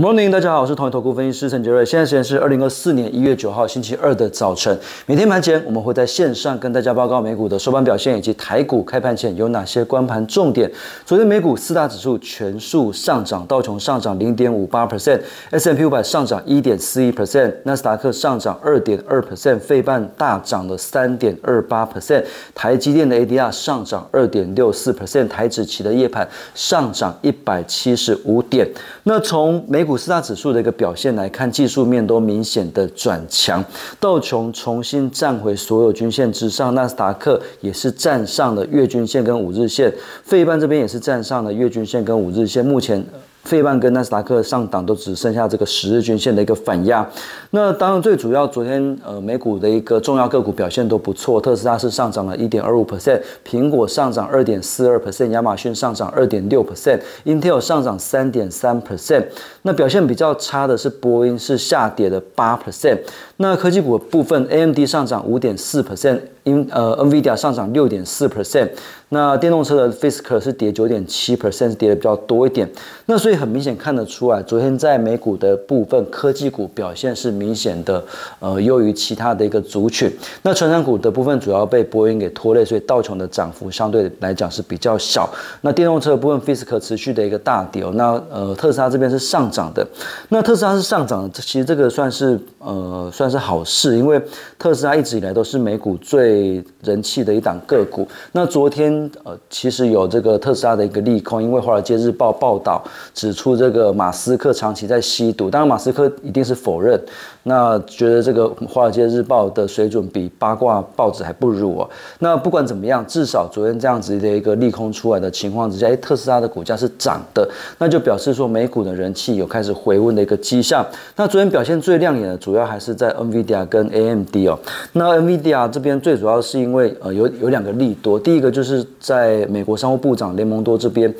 Morning，大家好，我是同一投顾分析师陈杰瑞。现在时间是二零二四年一月九号星期二的早晨。每天盘前我们会在线上跟大家报告美股的收盘表现，以及台股开盘前有哪些关盘重点。昨天美股四大指数全数上涨，道琼上涨零点五八 percent，S M P 五百上涨一点四一 percent，纳斯达克上涨二点二 percent，费半大涨了三点二八 percent，台积电的 A D R 上涨二点六四 percent，台指期的夜盘上涨一百七十五点。那从美股股四大指数的一个表现来看，技术面都明显的转强，道琼重新站回所有均线之上，纳斯达克也是站上了月均线跟五日线，费半这边也是站上了月均线跟五日线，目前。费半跟纳斯达克上档都只剩下这个十日均线的一个反压。那当然最主要，昨天呃美股的一个重要个股表现都不错，特斯拉是上涨了一点二五 percent，苹果上涨二点四二 percent，亚马逊上涨二点六 percent，Intel 上涨三点三 percent。那表现比较差的是波音是下跌了八 percent。那科技股部分，AMD 上涨五点四 percent，因呃 NVIDIA 上涨六点四 percent。那电动车的 Fisker 是跌九点七 percent，跌的比较多一点。那所以很明显看得出来，昨天在美股的部分科技股表现是明显的呃优于其他的一个族群。那成长股的部分主要被波音给拖累，所以道琼的涨幅相对来讲是比较小。那电动车部分 Fisker 持续的一个大跌。那呃特斯拉这边是上涨的。那特斯拉是上涨的，其实这个算是呃算是好事，因为特斯拉一直以来都是美股最人气的一档个股。那昨天。呃，其实有这个特斯拉的一个利空，因为《华尔街日报》报道指出，这个马斯克长期在吸毒。当然，马斯克一定是否认。那觉得这个《华尔街日报》的水准比八卦报纸还不如哦。那不管怎么样，至少昨天这样子的一个利空出来的情况之下，哎，特斯拉的股价是涨的，那就表示说美股的人气有开始回温的一个迹象。那昨天表现最亮眼的，主要还是在 NVIDIA 跟 AMD 哦。那 NVIDIA 这边最主要是因为呃有有两个利多，第一个就是在美国商务部长雷蒙多这边，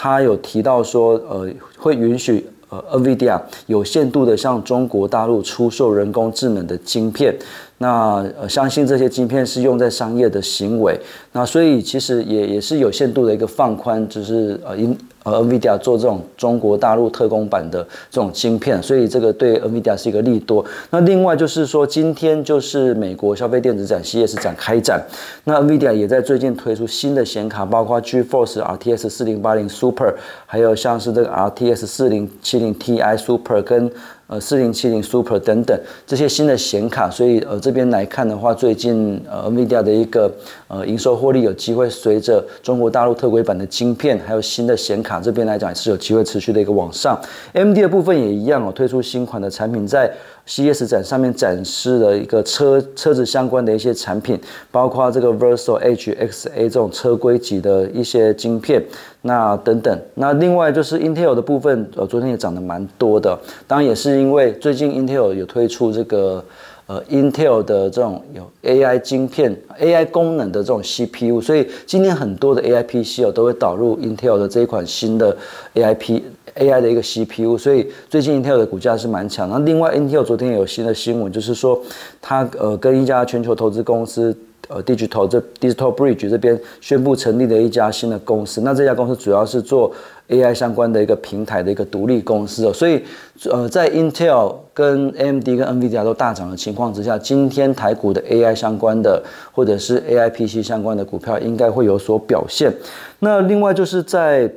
他有提到说呃会允许。呃，NVIDIA 有限度的向中国大陆出售人工智能的晶片，那呃，相信这些晶片是用在商业的行为，那所以其实也也是有限度的一个放宽，就是呃因。呃，NVIDIA 做这种中国大陆特供版的这种晶片，所以这个对 NVIDIA 是一个利多。那另外就是说，今天就是美国消费电子展 CES 展开展，那 NVIDIA 也在最近推出新的显卡，包括 GeForce RTX 四零八零 Super，还有像是这个 RTX 四零七零 Ti Super 跟。呃，四零七零 Super 等等这些新的显卡，所以呃这边来看的话，最近呃 NVIDIA 的一个呃营收获利有机会随着中国大陆特规版的晶片，还有新的显卡这边来讲是有机会持续的一个往上。MD 的部分也一样哦，推出新款的产品在。C S 展上面展示的一个车车子相关的一些产品，包括这个 Verso HXA 这种车规级的一些晶片，那等等。那另外就是 Intel 的部分，呃，昨天也涨得蛮多的。当然也是因为最近 Intel 有推出这个呃 Intel 的这种有 AI 晶片、AI 功能的这种 CPU，所以今天很多的 AI PC 哦都会导入 Intel 的这一款新的 AI P。AI 的一个 CPU，所以最近 Intel 的股价是蛮强。那另外，Intel 昨天有新的新闻，就是说它呃跟一家全球投资公司呃 Digital 这 Digital Bridge 这边宣布成立了一家新的公司。那这家公司主要是做 AI 相关的一个平台的一个独立公司哦。所以呃在 Intel 跟 AMD 跟 NVIDIA 都大涨的情况之下，今天台股的 AI 相关的或者是 AI PC 相关的股票应该会有所表现。那另外就是在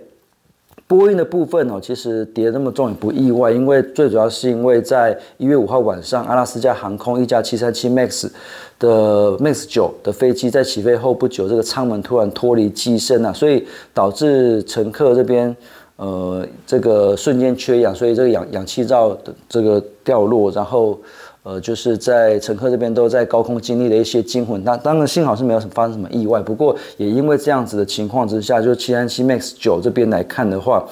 波音的部分哦，其实跌那么重也不意外，因为最主要是因为在一月五号晚上，阿拉斯加航空一架七三七 MAX 的 MAX 九的飞机在起飞后不久，这个舱门突然脱离机身啊，所以导致乘客这边呃这个瞬间缺氧，所以这个氧氧气罩的这个掉落，然后。呃，就是在乘客这边都在高空经历了一些惊魂，那当然幸好是没有发生什么意外，不过也因为这样子的情况之下，就七三七 MAX 九这边来看的话。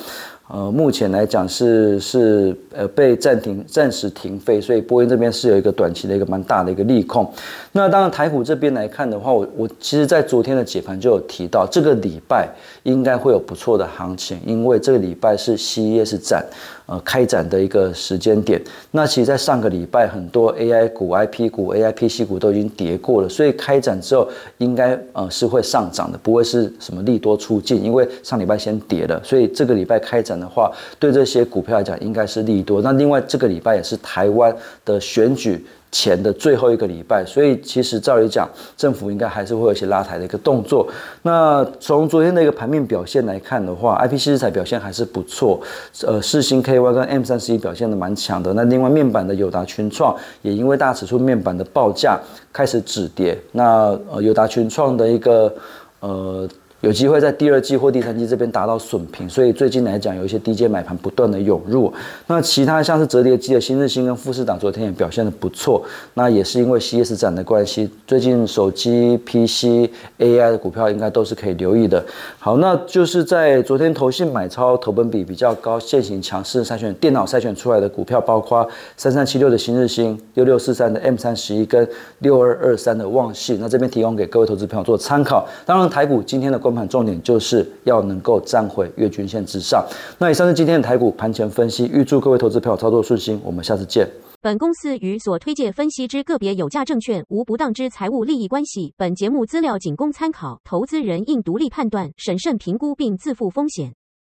呃，目前来讲是是呃被暂停暂时停飞，所以波音这边是有一个短期的一个蛮大的一个利空。那当然台股这边来看的话，我我其实在昨天的解盘就有提到，这个礼拜应该会有不错的行情，因为这个礼拜是 CES 展，呃开展的一个时间点。那其实，在上个礼拜，很多 AI 股、IP 股、AIPC 股都已经跌过了，所以开展之后应该呃是会上涨的，不会是什么利多出尽，因为上礼拜先跌了，所以这个礼拜开展的话，对这些股票来讲应该是利多。那另外这个礼拜也是台湾的选举。前的最后一个礼拜，所以其实照理讲，政府应该还是会有一些拉抬的一个动作。那从昨天的一个盘面表现来看的话，IP 七材表现还是不错，呃，四星 KY 跟 M 三十一表现的蛮强的。那另外面板的友达群创也因为大尺寸面板的报价开始止跌，那呃友达群创的一个呃。有机会在第二季或第三季这边达到损平，所以最近来讲有一些低阶买盘不断的涌入。那其他像是折叠机的新日新跟富士党昨天也表现的不错，那也是因为 CS 展的关系，最近手机、PC、AI 的股票应该都是可以留意的。好，那就是在昨天投信买超投本比比较高、现行强势筛选电脑筛选出来的股票，包括三三七六的新日新、六六四三的 M 三十一跟六二二三的旺信。那这边提供给各位投资朋友做参考。当然，台股今天的盘重点就是要能够站回月均线之上。那以上是今天的台股盘前分析，预祝各位投资朋友操作顺心。我们下次见。本公司与所推介分析之个别有价证券无不当之财务利益关系。本节目资料仅供参考，投资人应独立判断、审慎评估并自负风险。